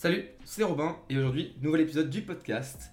Salut, c'est Robin et aujourd'hui, nouvel épisode du podcast.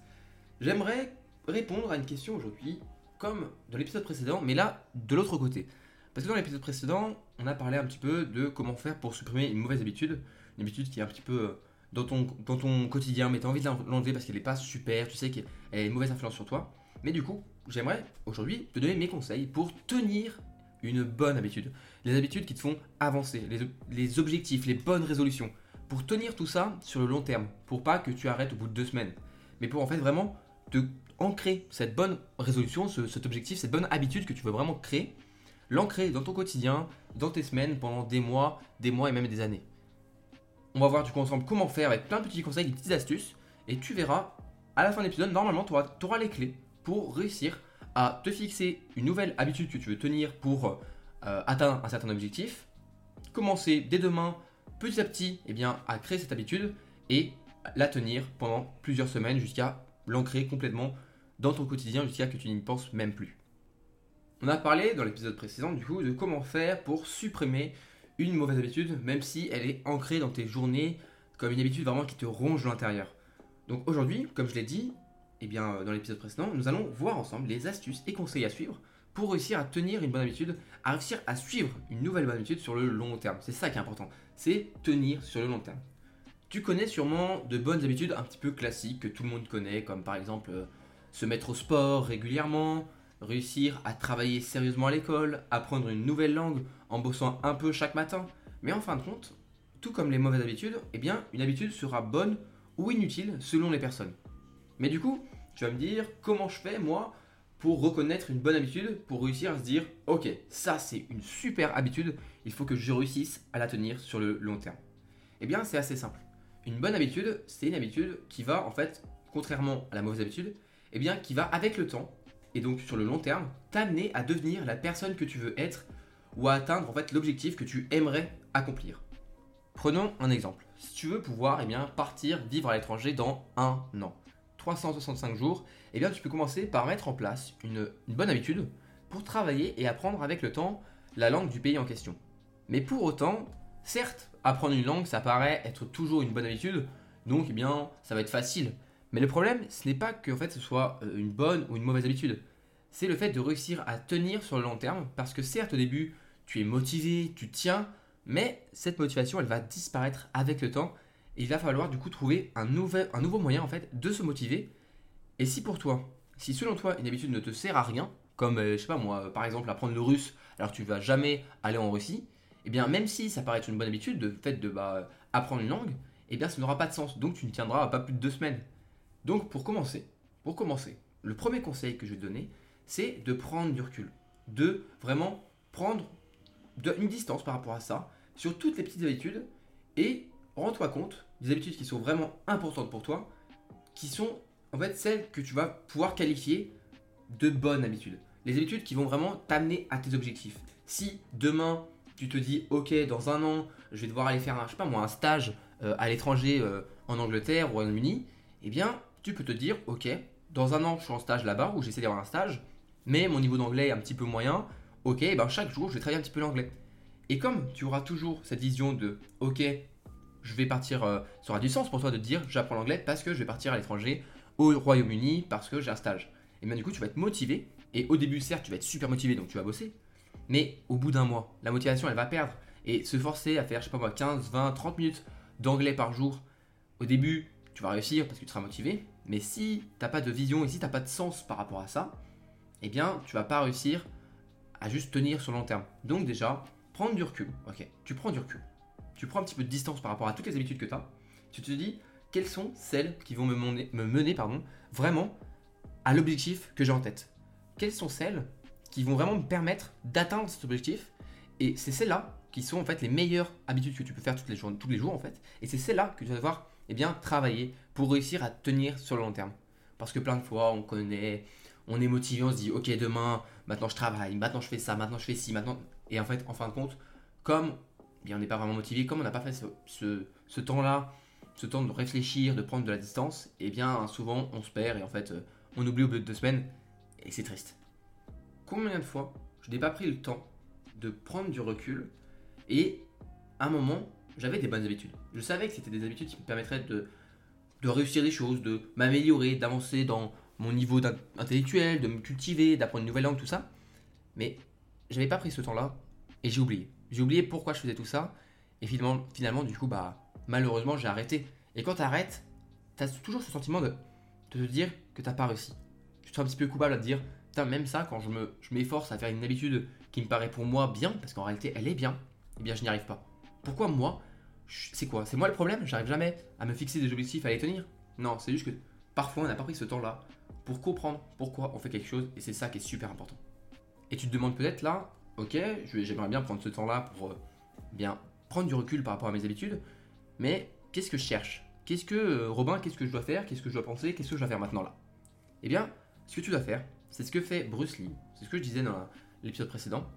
J'aimerais répondre à une question aujourd'hui, comme dans l'épisode précédent, mais là, de l'autre côté. Parce que dans l'épisode précédent, on a parlé un petit peu de comment faire pour supprimer une mauvaise habitude, une habitude qui est un petit peu euh, dans ton, dans ton quotidien, mais tu as envie de l'enlever parce qu'elle n'est pas super, tu sais qu'elle a une mauvaise influence sur toi. Mais du coup, j'aimerais aujourd'hui te donner mes conseils pour tenir une bonne habitude. Les habitudes qui te font avancer, les, les objectifs, les bonnes résolutions. Pour tenir tout ça sur le long terme, pour pas que tu arrêtes au bout de deux semaines, mais pour en fait vraiment te ancrer cette bonne résolution, cet objectif, cette bonne habitude que tu veux vraiment créer, l'ancrer dans ton quotidien, dans tes semaines, pendant des mois, des mois et même des années. On va voir du coup ensemble comment faire avec plein de petits conseils, des petites astuces, et tu verras à la fin de l'épisode, normalement, tu auras, les clés pour réussir à te fixer une nouvelle habitude que tu veux tenir pour euh, atteindre un certain objectif. Commencer dès demain, petit à petit, eh bien, à créer cette habitude et la tenir pendant plusieurs semaines jusqu'à l'ancrer complètement dans ton quotidien jusqu'à que tu n'y penses même plus. On a parlé dans l'épisode précédent du coup de comment faire pour supprimer une mauvaise habitude même si elle est ancrée dans tes journées comme une habitude vraiment qui te ronge l'intérieur. Donc aujourd'hui, comme je l'ai dit, eh bien, dans l'épisode précédent, nous allons voir ensemble les astuces et conseils à suivre pour réussir à tenir une bonne habitude, à réussir à suivre une nouvelle bonne habitude sur le long terme. C'est ça qui est important, c'est tenir sur le long terme. Tu connais sûrement de bonnes habitudes un petit peu classiques que tout le monde connaît, comme par exemple euh, se mettre au sport régulièrement, réussir à travailler sérieusement à l'école, apprendre une nouvelle langue en bossant un peu chaque matin. Mais en fin de compte, tout comme les mauvaises habitudes, eh bien, une habitude sera bonne ou inutile selon les personnes. Mais du coup, tu vas me dire comment je fais moi pour reconnaître une bonne habitude, pour réussir à se dire, ok, ça c'est une super habitude, il faut que je réussisse à la tenir sur le long terme. Eh bien, c'est assez simple. Une bonne habitude, c'est une habitude qui va, en fait, contrairement à la mauvaise habitude, eh bien, qui va avec le temps, et donc sur le long terme, t'amener à devenir la personne que tu veux être, ou à atteindre, en fait, l'objectif que tu aimerais accomplir. Prenons un exemple. Si tu veux pouvoir, eh bien, partir vivre à l'étranger dans un an, 365 jours, eh bien tu peux commencer par mettre en place une, bonne habitude pour travailler et apprendre avec le temps la langue du pays en question. Mais pour autant, certes, apprendre une langue, ça paraît être toujours une bonne habitude, donc eh bien ça va être facile. Mais le problème, ce n'est pas que fait, ce soit euh, une bonne ou une mauvaise habitude. C'est le fait de réussir à tenir sur le long terme, parce que certes au début, tu es motivé, tu tiens, mais cette motivation, elle va disparaître avec le temps. Et il va falloir du coup trouver un, nouveau moyen en fait de se motiver et si pour toi, si selon toi une habitude ne te sert à rien, comme euh, je sais pas moi, par exemple apprendre le russe alors que tu vas jamais aller en Russie, eh bien même si ça paraît être une bonne habitude, de fait de bah, apprendre une langue, eh bien ça n'aura pas de sens, donc tu ne tiendras pas plus de deux semaines. Donc pour commencer, pour commencer, le premier conseil que je vais te donner, c'est de prendre du recul, de vraiment prendre une distance par rapport à ça, sur toutes les petites habitudes, et rends-toi compte des habitudes qui sont vraiment importantes pour toi, qui sont en fait celles que tu vas pouvoir qualifier de bonnes habitudes. Les habitudes qui vont vraiment t'amener à tes objectifs. Si demain tu te dis ok dans un an je vais devoir aller faire un, je sais pas moi, un stage euh, à l'étranger euh, en Angleterre ou au Royaume-Uni, eh bien tu peux te dire ok dans un an je suis en stage là-bas ou j'essaie d'avoir un stage, mais mon niveau d'anglais est un petit peu moyen, ok eh ben chaque jour je vais travailler un petit peu l'anglais. Et comme tu auras toujours cette vision de ok je vais partir, euh, ça aura du sens pour toi de dire j'apprends l'anglais parce que je vais partir à l'étranger au Royaume-Uni parce que j'ai un stage. Et bien du coup, tu vas être motivé. Et au début, certes, tu vas être super motivé, donc tu vas bosser. Mais au bout d'un mois, la motivation, elle va perdre. Et se forcer à faire, je sais pas moi, 15, 20, 30 minutes d'anglais par jour, au début, tu vas réussir parce que tu seras motivé. Mais si tu n'as pas de vision et si tu n'as pas de sens par rapport à ça, eh bien, tu vas pas réussir à juste tenir sur long terme. Donc déjà, prendre du recul. Ok, tu prends du recul. Tu prends un petit peu de distance par rapport à toutes les habitudes que tu as. Tu te dis, quelles sont celles qui vont me mener, me mener vraiment à l'objectif que j'ai en tête? Quelles sont celles qui vont vraiment me permettre d'atteindre cet objectif Et c'est celles-là qui sont en fait les meilleures habitudes que tu peux faire toutes les jours, tous les jours en fait. Et c'est celles-là que tu vas devoir eh bien, travailler pour réussir à tenir sur le long terme. Parce que plein de fois, on connaît, on est motivé, on se dit, ok, demain, maintenant je travaille, maintenant je fais ça, maintenant je fais ci, maintenant. Et en fait, en fin de compte, comme eh bien, on n'est pas vraiment motivé, comme on n'a pas fait ce, temps-là ce temps de réfléchir, de prendre de la distance, et eh bien souvent on se perd et en fait euh, on oublie au bout de deux semaines et c'est triste. Combien de fois je n'ai pas pris le temps de prendre du recul et à un moment j'avais des bonnes habitudes. Je savais que c'était des habitudes qui me permettraient de, de réussir des choses, de m'améliorer, d'avancer dans mon niveau intellectuel, de me cultiver, d'apprendre une nouvelle langue, tout ça. Mais j'avais pas pris ce temps-là et j'ai oublié. J'ai oublié pourquoi je faisais tout ça. Et finalement, finalement du coup, bah, malheureusement, j'ai arrêté. Et quand tu arrêtes, tu as toujours ce sentiment de, te dire que t'as pas réussi. Je suis un petit peu coupable à te dire, putain, même ça, quand je me, je m'efforce à faire une habitude qui me paraît pour moi bien, parce qu'en réalité, elle est bien, eh bien, je n'y arrive pas. Pourquoi moi C'est quoi? C'est moi le problème? J'arrive jamais à me fixer des objectifs, à les tenir? Non, c'est juste que parfois, on n'a pas pris ce temps-là pour comprendre pourquoi on fait quelque chose, et c'est ça qui est super important. Et tu te demandes peut-être là, ok, j'aimerais bien prendre ce temps-là pour euh, bien prendre du recul par rapport à mes habitudes, mais qu'est-ce que je cherche? Qu'est-ce que, euh, Robin, qu'est-ce que je dois faire? Qu'est-ce que je dois penser? Qu'est-ce que je dois faire maintenant là? Eh bien, ce que tu dois faire, c'est ce que fait Bruce Lee, c'est ce que je disais dans l'épisode précédent.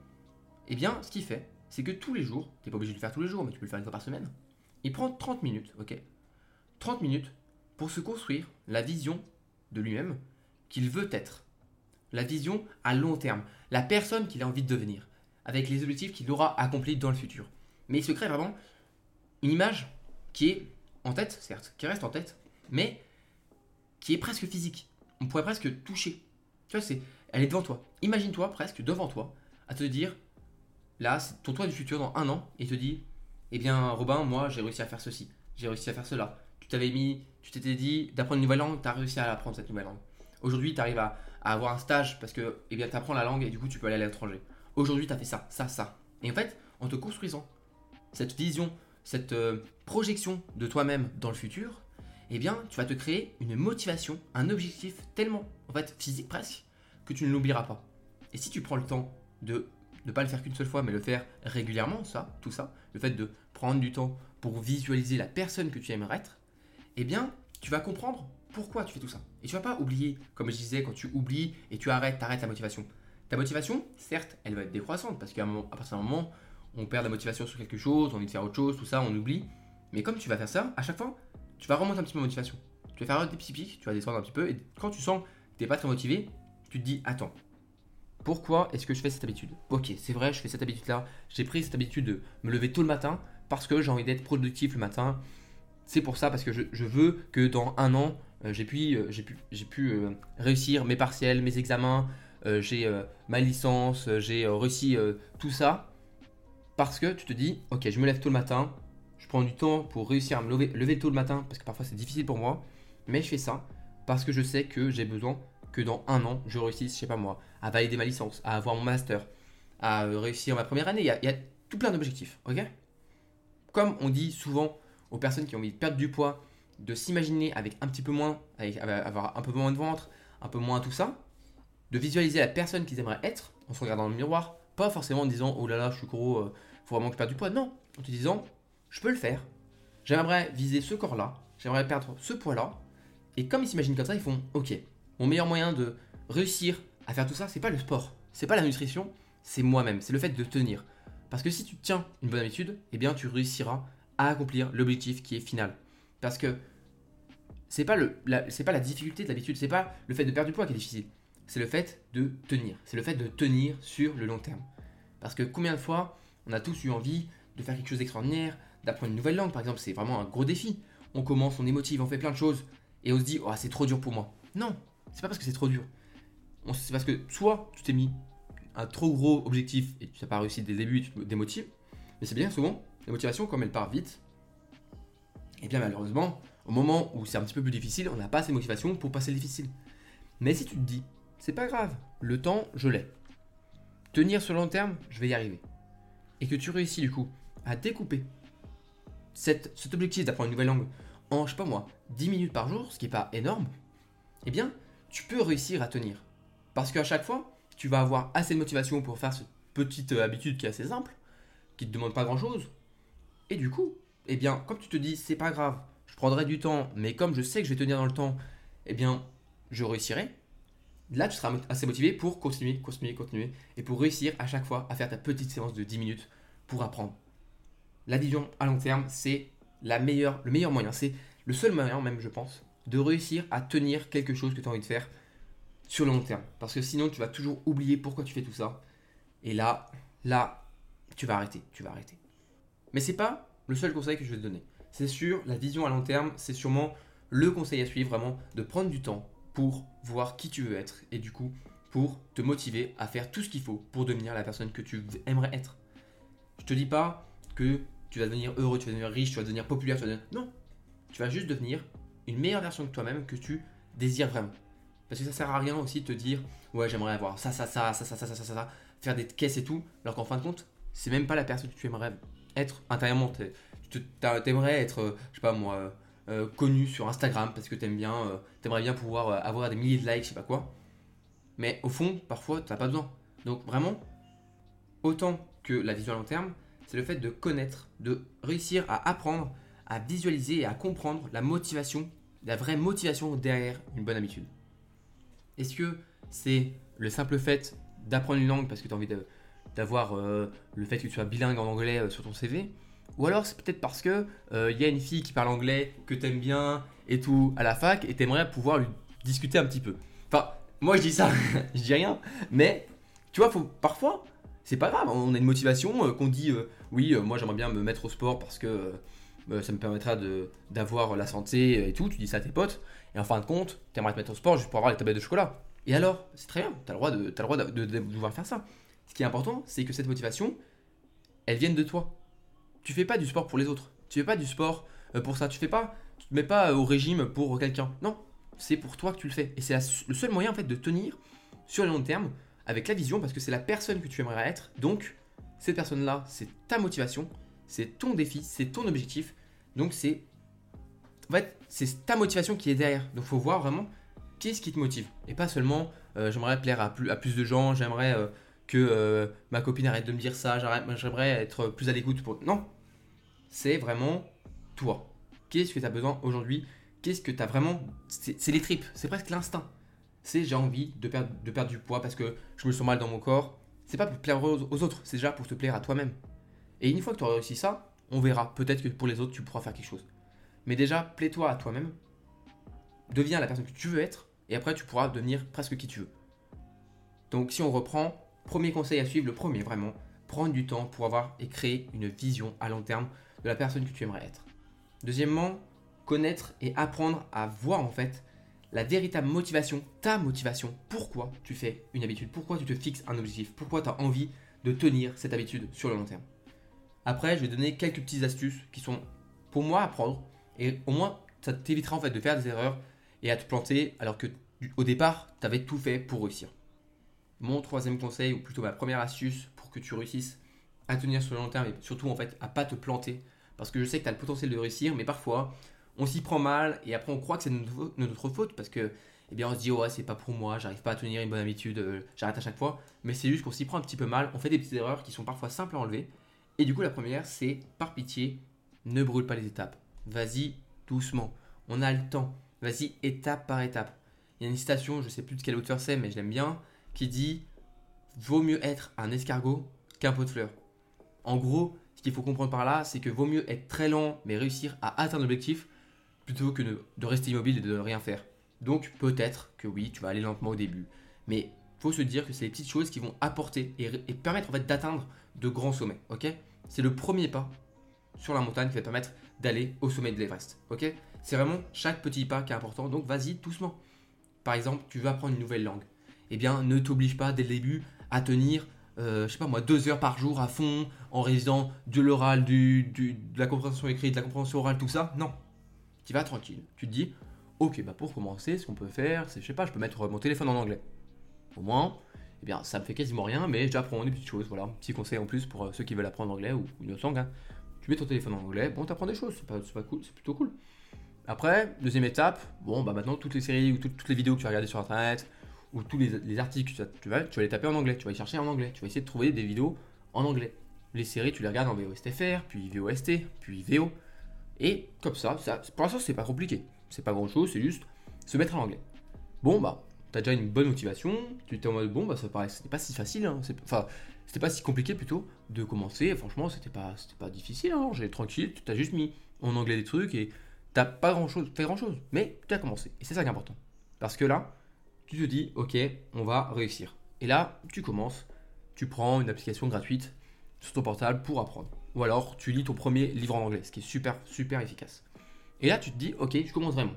Eh bien, ce qu'il fait, c'est que tous les jours, tu n'es pas obligé de le faire tous les jours, mais tu peux le faire une fois par semaine, il prend 30 minutes, ok? 30 minutes pour se construire la vision de lui-même qu'il veut être. La vision à long terme, la personne qu'il a envie de devenir, avec les objectifs qu'il aura accomplis dans le futur. Mais il se crée vraiment une image qui est en tête, certes, qui reste en tête, mais qui est presque physique. On pourrait presque toucher. Tu vois, c'est, elle est devant toi. Imagine-toi presque devant toi, à te dire, là, c'est ton toi du futur dans un an, et te dit, eh bien, Robin, moi, j'ai réussi à faire ceci, j'ai réussi à faire cela. Tu t'avais mis, tu t'étais dit d'apprendre une nouvelle langue, tu as réussi à apprendre cette nouvelle langue. Aujourd'hui, tu arrives à, avoir un stage parce que eh bien, tu apprends la langue et du coup, tu peux aller à l'étranger. Aujourd'hui, tu as fait ça, ça, ça. Et en fait, en te construisant cette vision, cette euh, projection de toi-même dans le futur, eh bien, tu vas te créer une motivation, un objectif tellement, en fait, physique presque, que tu ne l'oublieras pas. Et si tu prends le temps de ne pas le faire qu'une seule fois, mais le faire régulièrement, ça, tout ça, le fait de prendre du temps pour visualiser la personne que tu aimerais être, eh bien, tu vas comprendre pourquoi tu fais tout ça. Et tu vas pas oublier, comme je disais, quand tu oublies et tu arrêtes, arrêtes la motivation. Ta motivation, certes, elle va être décroissante parce qu'à partir d'un moment, on perd la motivation sur quelque chose, on envie de faire autre chose, tout ça, on oublie. Mais comme tu vas faire ça, à chaque fois, tu vas remonter un petit peu motivation. Tu vas faire des petits pics, tu vas descendre un petit peu, et quand tu sens que tu n'es pas très motivé, tu te dis attends, pourquoi est-ce que je fais cette habitude? Ok, c'est vrai, je fais cette habitude-là. J'ai pris cette habitude de me lever tôt le matin parce que j'ai envie d'être productif le matin. C'est pour ça, parce que je veux que dans un an, euh, j'ai pu, euh, euh, réussir mes partiels, mes examens, j'ai ma licence, j'ai réussi tout ça parce que tu te dis, ok, je me lève tôt le matin, je prends du temps pour réussir à me lever, tôt le matin parce que parfois c'est difficile pour moi, mais je fais ça parce que je sais que j'ai besoin que dans un an, je réussisse, je sais pas moi, à valider ma licence, à avoir mon master, à réussir ma première année. Il y a, il y a tout plein d'objectifs, ok? Comme on dit souvent aux personnes qui ont envie de perdre du poids, de s'imaginer avec un petit peu moins, avec, avoir un peu moins de ventre, un peu moins tout ça, de visualiser la personne qu'ils aimeraient être en se regardant dans le miroir, pas forcément en disant oh là là je suis gros, euh, faut vraiment que je perde du poids, non, en te disant je peux le faire, j'aimerais viser ce corps-là, j'aimerais perdre ce poids-là, et comme ils s'imaginent comme ça, ils font ok, mon meilleur moyen de réussir à faire tout ça, c'est pas le sport, c'est pas la nutrition, c'est moi-même, c'est le fait de tenir. Parce que si tu tiens une bonne habitude, eh bien tu réussiras à accomplir l'objectif qui est final. Parce que c'est pas, le, la, c'est pas la difficulté de l'habitude, c'est pas le fait de perdre du poids qui est difficile. C'est le fait de tenir. C'est le fait de tenir sur le long terme. Parce que combien de fois on a tous eu envie de faire quelque chose d'extraordinaire, d'apprendre une nouvelle langue par exemple, c'est vraiment un gros défi. On commence, on est on fait plein de choses et on se dit, oh, c'est trop dur pour moi. Non, c'est pas parce que c'est trop dur. C'est parce que soit tu t'es mis un trop gros objectif et tu n'as pas réussi dès le début tu te démotives, mais c'est bien souvent, la motivation, comme elle part vite, et eh bien malheureusement, au moment où c'est un petit peu plus difficile, on n'a pas assez de motivation pour passer le difficile. Mais si tu te dis, c'est pas grave, le temps, je l'ai. Tenir sur le long terme, je vais y arriver. Et que tu réussis du coup à découper cet objectif d'apprendre une nouvelle langue en, je sais pas moi, 10 minutes par jour, ce qui n'est pas énorme, eh bien, tu peux réussir à tenir. Parce qu'à chaque fois, tu vas avoir assez de motivation pour faire cette petite euh, habitude qui est assez simple, qui ne te demande pas grand chose. Et du coup, eh bien, comme tu te dis, c'est pas grave, je prendrai du temps, mais comme je sais que je vais tenir dans le temps, eh bien, je réussirai. Là, tu seras assez motivé pour continuer, continuer, continuer, et pour réussir à chaque fois à faire ta petite séance de 10 minutes pour apprendre. La vision à long terme, c'est le meilleur moyen, c'est le seul moyen même, je pense, de réussir à tenir quelque chose que tu as envie de faire sur le long terme. Parce que sinon, tu vas toujours oublier pourquoi tu fais tout ça. Et là, là, tu vas arrêter, tu vas arrêter. Mais c'est pas le seul conseil que je vais te donner. C'est sûr, la vision à long terme, c'est sûrement le conseil à suivre, vraiment, de prendre du temps pour voir qui tu veux être et du coup, pour te motiver à faire tout ce qu'il faut pour devenir la personne que tu aimerais être. Je te dis pas que tu vas devenir heureux, tu vas devenir riche, tu vas devenir populaire, tu vas devenir... Non, tu vas juste devenir une meilleure version de toi-même que tu désires vraiment. Parce que ça sert à rien aussi de te dire ouais j'aimerais avoir ça ça ça ça ça ça ça ça ça faire des caisses et tout alors qu'en fin de compte c'est même pas la personne que tu aimerais être intérieurement. Tu aimerais être euh, je sais pas moi euh, euh, connu sur Instagram parce que t'aimes bien t'aimerais bien pouvoir avoir des milliers de likes je sais pas quoi. Mais au fond parfois t'as pas besoin. Donc vraiment autant que la vision à long terme c'est le fait de connaître de réussir à apprendre à visualiser et à comprendre la motivation la vraie motivation derrière une bonne habitude est-ce que c'est le simple fait d'apprendre une langue parce que tu as envie d'avoir euh, le fait que tu sois bilingue en anglais euh, sur ton CV Ou alors c'est peut-être parce que il euh, y a une fille qui parle anglais que tu aimes bien et tout à la fac et tu aimerais pouvoir lui discuter un petit peu. Enfin, moi je dis ça, je dis rien, mais tu vois, faut, parfois, c'est pas grave, on a une motivation qu'on dit oui, moi j'aimerais bien me mettre au sport parce que ça me permettra d'avoir la santé et tout, tu dis ça à tes potes, et en fin de compte, tu aimerais te mettre au sport juste pour avoir les tablettes de chocolat. Et alors, c'est très bien, tu as le droit, de, as le droit de, de, faire ça. Ce qui est important, c'est que cette motivation, elle vienne de toi. Tu fais pas du sport pour les autres. Tu fais pas du sport euh, pour ça. Tu fais pas, tu te mets pas au régime pour quelqu'un. Non, c'est pour toi que tu le fais. Et c'est le seul moyen en fait de tenir sur le long terme avec la vision parce que c'est la personne que tu aimerais être. Donc, cette personne-là, c'est ta motivation, c'est ton défi, c'est ton objectif. Donc, c'est en fait, c'est ta motivation qui est derrière. Donc, il faut voir vraiment qu'est-ce qui te motive. Et pas seulement, euh, j'aimerais plaire à plus, à plus de gens, j'aimerais euh, que euh, ma copine arrête de me dire ça, j'aimerais être plus à l'écoute. Pour... Non, c'est vraiment toi. Qu'est-ce que tu as besoin aujourd'hui? Qu'est-ce que tu as vraiment C'est les tripes, c'est presque l'instinct. C'est j'ai envie de perdre, du poids parce que je me sens mal dans mon corps. C'est pas pour plaire aux, aux autres, c'est déjà pour te plaire à toi-même. Et une fois que tu auras réussi ça, on verra. Peut-être que pour les autres, tu pourras faire quelque chose. Mais déjà, plais-toi à toi-même. Deviens la personne que tu veux être. Et après, tu pourras devenir presque qui tu veux. Donc, si on reprend, premier conseil à suivre, le premier vraiment, prendre du temps pour avoir et créer une vision à long terme de la personne que tu aimerais être. Deuxièmement, connaître et apprendre à voir en fait la véritable motivation, ta motivation, pourquoi tu fais une habitude, pourquoi tu te fixes un objectif, pourquoi tu as envie de tenir cette habitude sur le long terme. Après, je vais donner quelques petites astuces qui sont pour moi à prendre et au moins, ça t'évitera en fait de faire des erreurs et à te planter alors que au départ, tu avais tout fait pour réussir. Mon troisième conseil, ou plutôt ma première astuce pour que tu réussisses à tenir sur le long terme et surtout en fait à pas te planter. Parce que je sais que tu as le potentiel de réussir, mais parfois on s'y prend mal et après on croit que c'est notre, faute parce que eh bien on se dit ouais c'est pas pour moi, j'arrive pas à tenir une bonne habitude, euh, j'arrête à chaque fois. Mais c'est juste qu'on s'y prend un petit peu mal, on fait des petites erreurs qui sont parfois simples à enlever. Et du coup la première c'est par pitié, ne brûle pas les étapes vas-y doucement. On a le temps. Vas-y étape par étape. Il y a une citation, je sais plus de quelle auteur c'est, mais je l'aime bien, qui dit Vaut mieux être un escargot qu'un pot de fleurs. En gros, ce qu'il faut comprendre par là, c'est que vaut mieux être très lent, mais réussir à atteindre l'objectif, plutôt que de, rester immobile et de ne rien faire. Donc peut-être que oui, tu vas aller lentement au début. Mais faut se dire que c'est les petites choses qui vont apporter et, et permettre en fait d'atteindre de grands sommets. Ok? C'est le premier pas sur la montagne qui va permettre d'aller au sommet de l'Everest. Ok? C'est vraiment chaque petit pas qui est important. Donc vas-y doucement. Par exemple, tu veux apprendre une nouvelle langue. Eh bien, ne t'oblige pas dès le début à tenir, euh, je sais pas moi, deux heures par jour à fond en résidant de l'oral, du, de la compréhension écrite, de la compréhension orale, tout ça. Non. Tu vas tranquille. Tu te dis, ok, bah pour commencer, ce qu'on peut faire, c'est, je sais pas, je peux mettre mon téléphone en anglais. Au moins, eh bien, ça me fait quasiment rien, mais j'apprends des petites choses. Voilà, petit conseil en plus pour euh, ceux qui veulent apprendre anglais ou une autre langue. Hein tu mets ton téléphone en anglais, bon, apprends des choses, c'est pas, cool, c'est plutôt cool. Après, deuxième étape, bon, bah maintenant, toutes les séries ou toutes, les vidéos que tu vas regarder sur internet ou tous les, articles, tu vas, tu vas, les taper en anglais, tu vas les chercher en anglais, tu vas essayer de trouver des vidéos en anglais. Les séries, tu les regardes en VOSTFR, puis VOST, puis VO. Et comme ça, ça pour l'instant, c'est pas compliqué. C'est pas grand chose, c'est juste se mettre en anglais. Bon, bah, t'as déjà une bonne motivation, tu étais en mode bon, bah ça paraît, pas si facile, hein, enfin, c'était pas si compliqué plutôt de commencer. Franchement, c'était pas, pas difficile. Hein. J'ai tranquille, tu as juste mis en anglais des trucs et t'as pas grand chose, fait grand chose. Mais tu as commencé. Et c'est ça qui est important. Parce que là, tu te dis, ok, on va réussir. Et là, tu commences, tu prends une application gratuite sur ton portable pour apprendre. Ou alors tu lis ton premier livre en anglais, ce qui est super, super efficace. Et là, tu te dis, ok, je commence vraiment.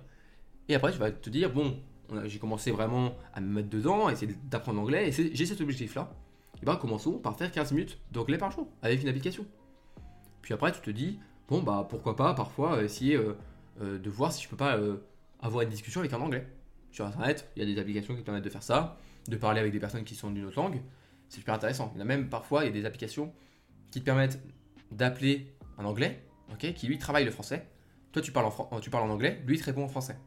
Et après, tu vas te dire, bon, j'ai commencé vraiment à me mettre dedans, à essayer d'apprendre l'anglais, et j'ai cet objectif-là. Et bien, commençons par faire 15 minutes d'anglais par jour, avec une application. Puis après, tu te dis, bon, bah pourquoi pas parfois essayer euh, euh, de voir si je peux pas euh, avoir une discussion avec un anglais. Sur Internet, il y a des applications qui permettent de faire ça, de parler avec des personnes qui sont d'une autre langue. C'est super intéressant. Il y a même parfois, il y a des applications qui te permettent d'appeler un anglais, ok, qui lui travaille le français. Toi, tu parles en, en anglais, lui, il te répond en français.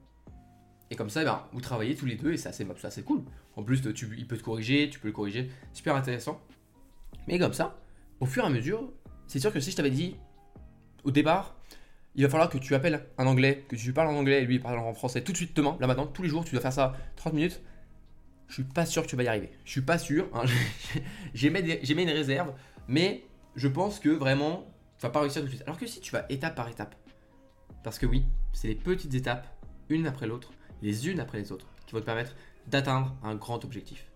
Et comme ça, eh ben, vous travaillez tous les deux et c'est assez, assez, cool. En plus, tu, il peut te corriger, tu peux le corriger. Super intéressant. Mais comme ça, au fur et à mesure, c'est sûr que si je t'avais dit au départ, il va falloir que tu appelles un anglais, que tu parles en anglais et lui parle en français tout de suite demain, là maintenant, tous les jours, tu dois faire ça 30 minutes. Je suis pas sûr que tu vas y arriver. Je suis pas sûr. Hein. j'ai mis, une réserve, mais je pense que vraiment, tu vas pas réussir tout de suite. Alors que si tu vas étape par étape, parce que oui, c'est les petites étapes, une après l'autre, les unes après les autres, qui vont te permettre d'atteindre un grand objectif.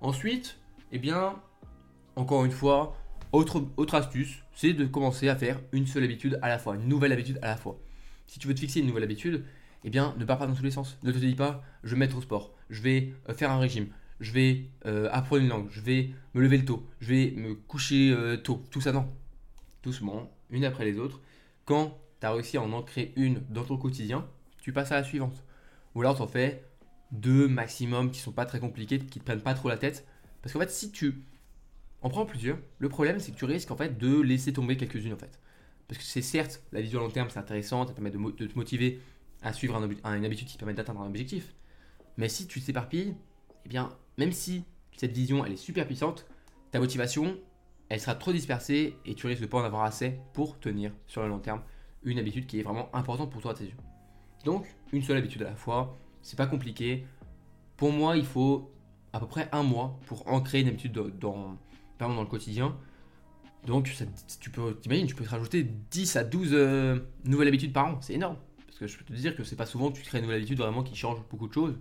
Ensuite, eh bien, encore une fois, autre, astuce, c'est de commencer à faire une seule habitude à la fois, une nouvelle habitude à la fois. Si tu veux te fixer une nouvelle habitude, eh bien, ne pars pas dans tous les sens. Ne te dis pas, je vais mettre au sport, je vais euh, faire un régime, je vais euh, apprendre une langue, je vais me lever le tôt, je vais me coucher euh, tôt. Tout ça, non. Doucement, une après les autres. Quand tu as réussi à en ancrer une dans ton quotidien, tu passes à la suivante. Ou alors tu en fais deux maximum qui sont pas très compliqués, qui te prennent pas trop la tête. Parce qu'en fait, si tu en prends plusieurs, le problème c'est que tu risques en fait de laisser tomber quelques-unes en fait. Parce que c'est certes, la vision à long terme c'est intéressant, ça permet de, te motiver à suivre une habitude qui permet d'atteindre un objectif. Mais si tu t'éparpilles, eh bien, même si cette vision elle est super puissante, ta motivation elle sera trop dispersée et tu risques de pas en avoir assez pour tenir sur le long terme une habitude qui est vraiment importante pour toi à tes yeux. Donc, une seule habitude à la fois, c'est pas compliqué. Pour moi, il faut à peu près un mois pour ancrer une habitude dans, dans le quotidien. Donc, tu peux, t'imagines, tu peux te rajouter 10 à 12 euh, nouvelles habitudes par an. C'est énorme. Parce que je peux te dire que c'est pas souvent que tu crées une nouvelle habitude vraiment qui change beaucoup de choses.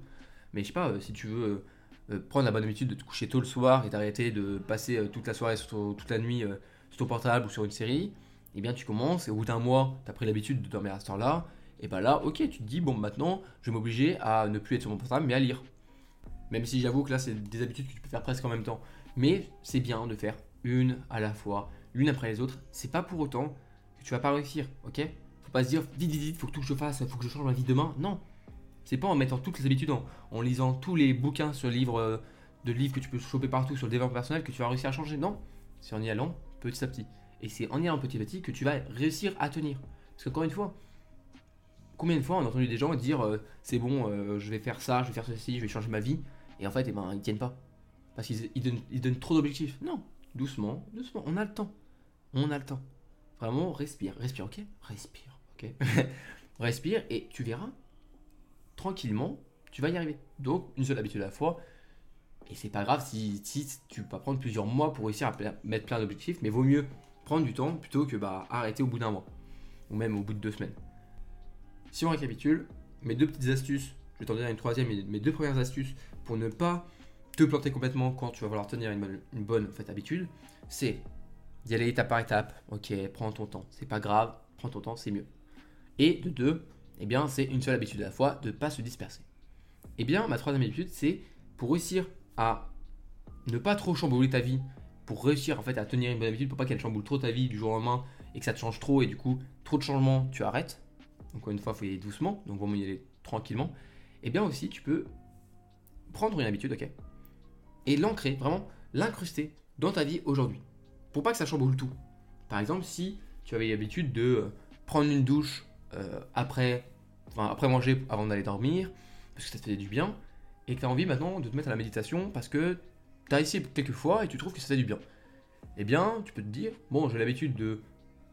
Mais je sais pas, euh, si tu veux euh, prendre la bonne habitude de te coucher tôt le soir et d'arrêter de passer toute la soirée, toute la nuit sur ton portable ou sur une série, eh bien tu commences et au bout d'un mois, tu as pris l'habitude de dormir à ce temps-là. Et bien là, ok, tu te dis, bon, maintenant, je vais m'obliger à ne plus être sur mon portable, mais à lire. Même si j'avoue que là, c'est des habitudes que tu peux faire presque en même temps. Mais c'est bien de faire une à la fois, l'une après les autres. C'est pas pour autant que tu vas pas réussir, ok? Faut pas se dire vite, vite, vite, faut que tout que je fasse, faut que je change ma vie demain. Non, c'est pas en mettant toutes les habitudes, en, lisant tous les bouquins sur livres, euh, de livres que tu peux choper partout sur le développement personnel que tu vas réussir à changer. Non, c'est en y allant petit à petit. Et c'est en y allant petit à petit que tu vas réussir à tenir. Parce qu'encore une fois, combien de fois on a entendu des gens dire euh, c'est bon, euh, je vais faire ça, je vais faire ceci, je vais changer ma vie, et en fait, eh ben, ils tiennent pas. Parce qu'ils donnent, trop d'objectifs. Non, doucement, doucement, on a le temps. On a le temps. Vraiment, respire, respire, ok? Respire, ok? Respire et tu verras, tranquillement, tu vas y arriver. Donc, une seule habitude à la fois. Et c'est pas grave si, si, tu vas prendre plusieurs mois pour réussir à mettre plein d'objectifs, mais vaut mieux prendre du temps plutôt que bah, arrêter au bout d'un mois. Ou même au bout de deux semaines. Si on récapitule, mes deux petites astuces, je vais t'en donner une troisième, mais mes deux premières astuces pour ne pas te planter complètement quand tu vas vouloir tenir une bonne, fait, habitude, c'est d'y aller étape par étape. Ok, prends ton temps. C'est pas grave, prends ton temps, c'est mieux. Et de deux, eh bien, c'est une seule habitude à la fois, de ne pas se disperser. Eh bien, ma troisième habitude, c'est pour réussir à ne pas trop chambouler ta vie, pour réussir en fait à tenir une bonne habitude, pour pas qu'elle chamboule trop ta vie du jour au lendemain et que ça te change trop et du coup, trop de changements, tu arrêtes. Encore une fois, il faut y aller doucement, donc mieux y aller tranquillement. Eh bien aussi, tu peux prendre une habitude, ok Et l'ancrer, vraiment l'incruster dans ta vie aujourd'hui. Pour pas que ça chamboule tout. Par exemple, si tu avais l'habitude de prendre une douche euh, après, après manger avant d'aller dormir, parce que ça te fait du bien, et que tu as envie maintenant de te mettre à la méditation parce que tu as essayé quelques fois et tu trouves que ça fait du bien. Eh bien, tu peux te dire, bon, j'ai l'habitude de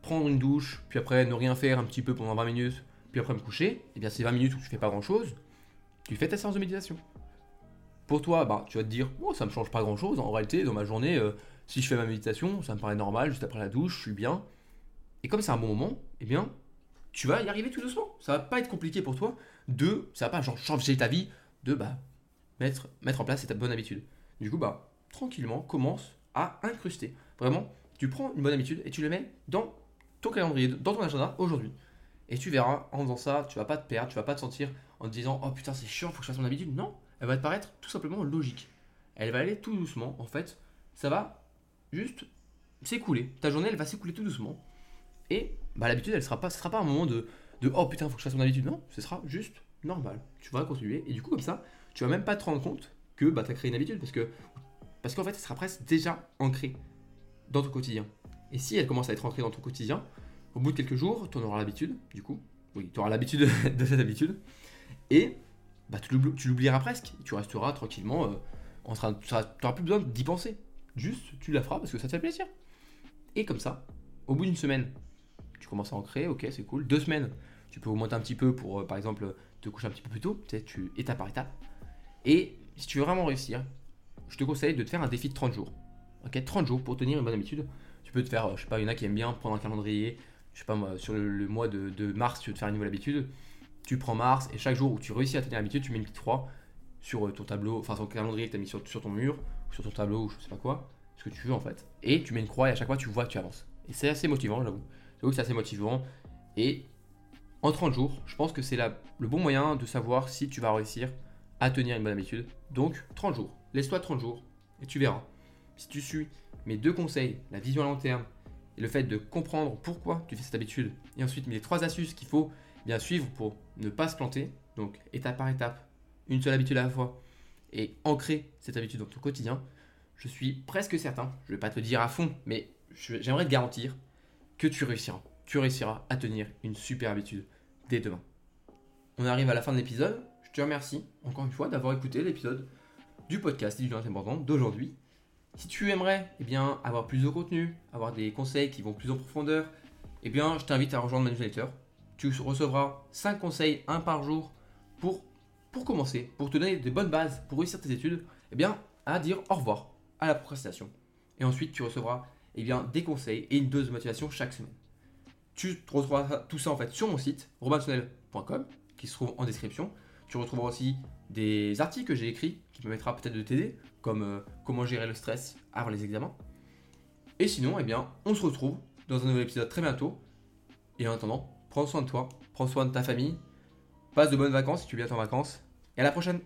prendre une douche, puis après ne rien faire un petit peu pendant 20 minutes, puis après me coucher, et eh bien c'est 20 minutes où tu fais pas grand chose, tu fais ta séance de méditation. Pour toi, bah, tu vas te dire, oh, ça me change pas grand chose. En réalité, dans ma journée, euh, si je fais ma méditation, ça me paraît normal, juste après la douche, je suis bien. Et comme c'est un bon moment, eh bien, tu vas y arriver tout doucement. Ça va pas être compliqué pour toi de, ça va pas changer ta vie, de bah, mettre, mettre en place cette bonne habitude. Du coup, bah, tranquillement, commence à incruster. Vraiment, tu prends une bonne habitude et tu le mets dans ton calendrier, dans ton agenda aujourd'hui. Et tu verras, en faisant ça, tu vas pas te perdre, tu vas pas te sentir en te disant oh putain c'est chiant, faut que je fasse mon habitude. Non, elle va te paraître tout simplement logique. Elle va aller tout doucement. En fait, ça va juste s'écouler. Ta journée, elle va s'écouler tout doucement. Et bah, l'habitude, elle sera pas, ce sera pas un moment de, de oh putain, faut que je fasse mon habitude. Non, ce sera juste normal. Tu vas continuer. Et du coup, comme ça, tu vas même pas te rendre compte que bah, tu as créé une habitude. Parce que parce qu'en fait, elle sera presque déjà ancrée dans ton quotidien. Et si elle commence à être ancrée dans ton quotidien, au bout de quelques jours, tu en auras l'habitude, du coup. Oui, tu auras l'habitude de cette habitude. Et bah, tu l'oublieras presque. Tu resteras tranquillement. Euh, en train, tu n'auras plus besoin d'y penser. Juste, tu la feras parce que ça te fait plaisir. Et comme ça, au bout d'une semaine, tu commences à en créer, ok, c'est cool. Deux semaines, tu peux augmenter un petit peu pour, euh, par exemple, te coucher un petit peu plus tôt, tu sais, tu, étape par étape. Et si tu veux vraiment réussir, je te conseille de te faire un défi de 30 jours. Ok, 30 jours pour tenir une bonne habitude. Tu peux te faire, euh, je sais pas, il y en a qui aiment bien prendre un calendrier. Je sais pas moi, sur le, mois de, mars, tu veux te faire une nouvelle habitude. Tu prends mars et chaque jour où tu réussis à tenir l'habitude, tu mets une petite croix sur euh, ton tableau, enfin sur ton calendrier que tu as mis sur, ton mur, sur ton tableau, ou je sais pas quoi ce que tu veux en fait. Et tu mets une croix et à chaque fois tu vois que tu avances. Et c'est assez motivant, j'avoue. Que c'est assez motivant. Et en 30 jours, je pense que c'est le bon moyen de savoir si tu vas réussir à tenir une bonne habitude. Donc 30 jours. Laisse-toi 30 jours et tu verras. Si tu suis mes deux conseils, la vision à long terme et le fait de comprendre pourquoi tu fais cette habitude, et ensuite mes trois astuces qu'il faut bien suivre pour ne pas se planter, donc étape par étape, une seule habitude à la fois, et ancrer cette habitude dans ton quotidien, je suis presque certain, je ne vais pas te dire à fond, mais j'aimerais te garantir que tu réussiras. Tu réussiras à tenir une super habitude dès demain. On arrive à la fin de l'épisode. Je te remercie encore une fois d'avoir écouté l'épisode du podcast du important d'aujourd'hui. Si tu aimerais eh bien, avoir plus de contenu, avoir des conseils qui vont plus en profondeur, eh bien, je t'invite à rejoindre ma newsletter. Tu recevras 5 conseils, un par jour, pour, pour commencer, pour te donner de bonnes bases pour réussir tes études, eh bien, à dire au revoir à la procrastination. Et ensuite, tu recevras eh bien, des conseils et une dose de motivation chaque semaine. Tu retrouveras tout ça en fait sur mon site, robinsonnel.com, qui se trouve en description. Tu retrouveras aussi des articles que j'ai écrits qui permettra peut-être de t'aider, comme euh, comment gérer le stress avant les examens. Et sinon, eh bien, on se retrouve dans un nouvel épisode très bientôt. Et en attendant, prends soin de toi, prends soin de ta famille, passe de bonnes vacances si tu viens en vacances, et à la prochaine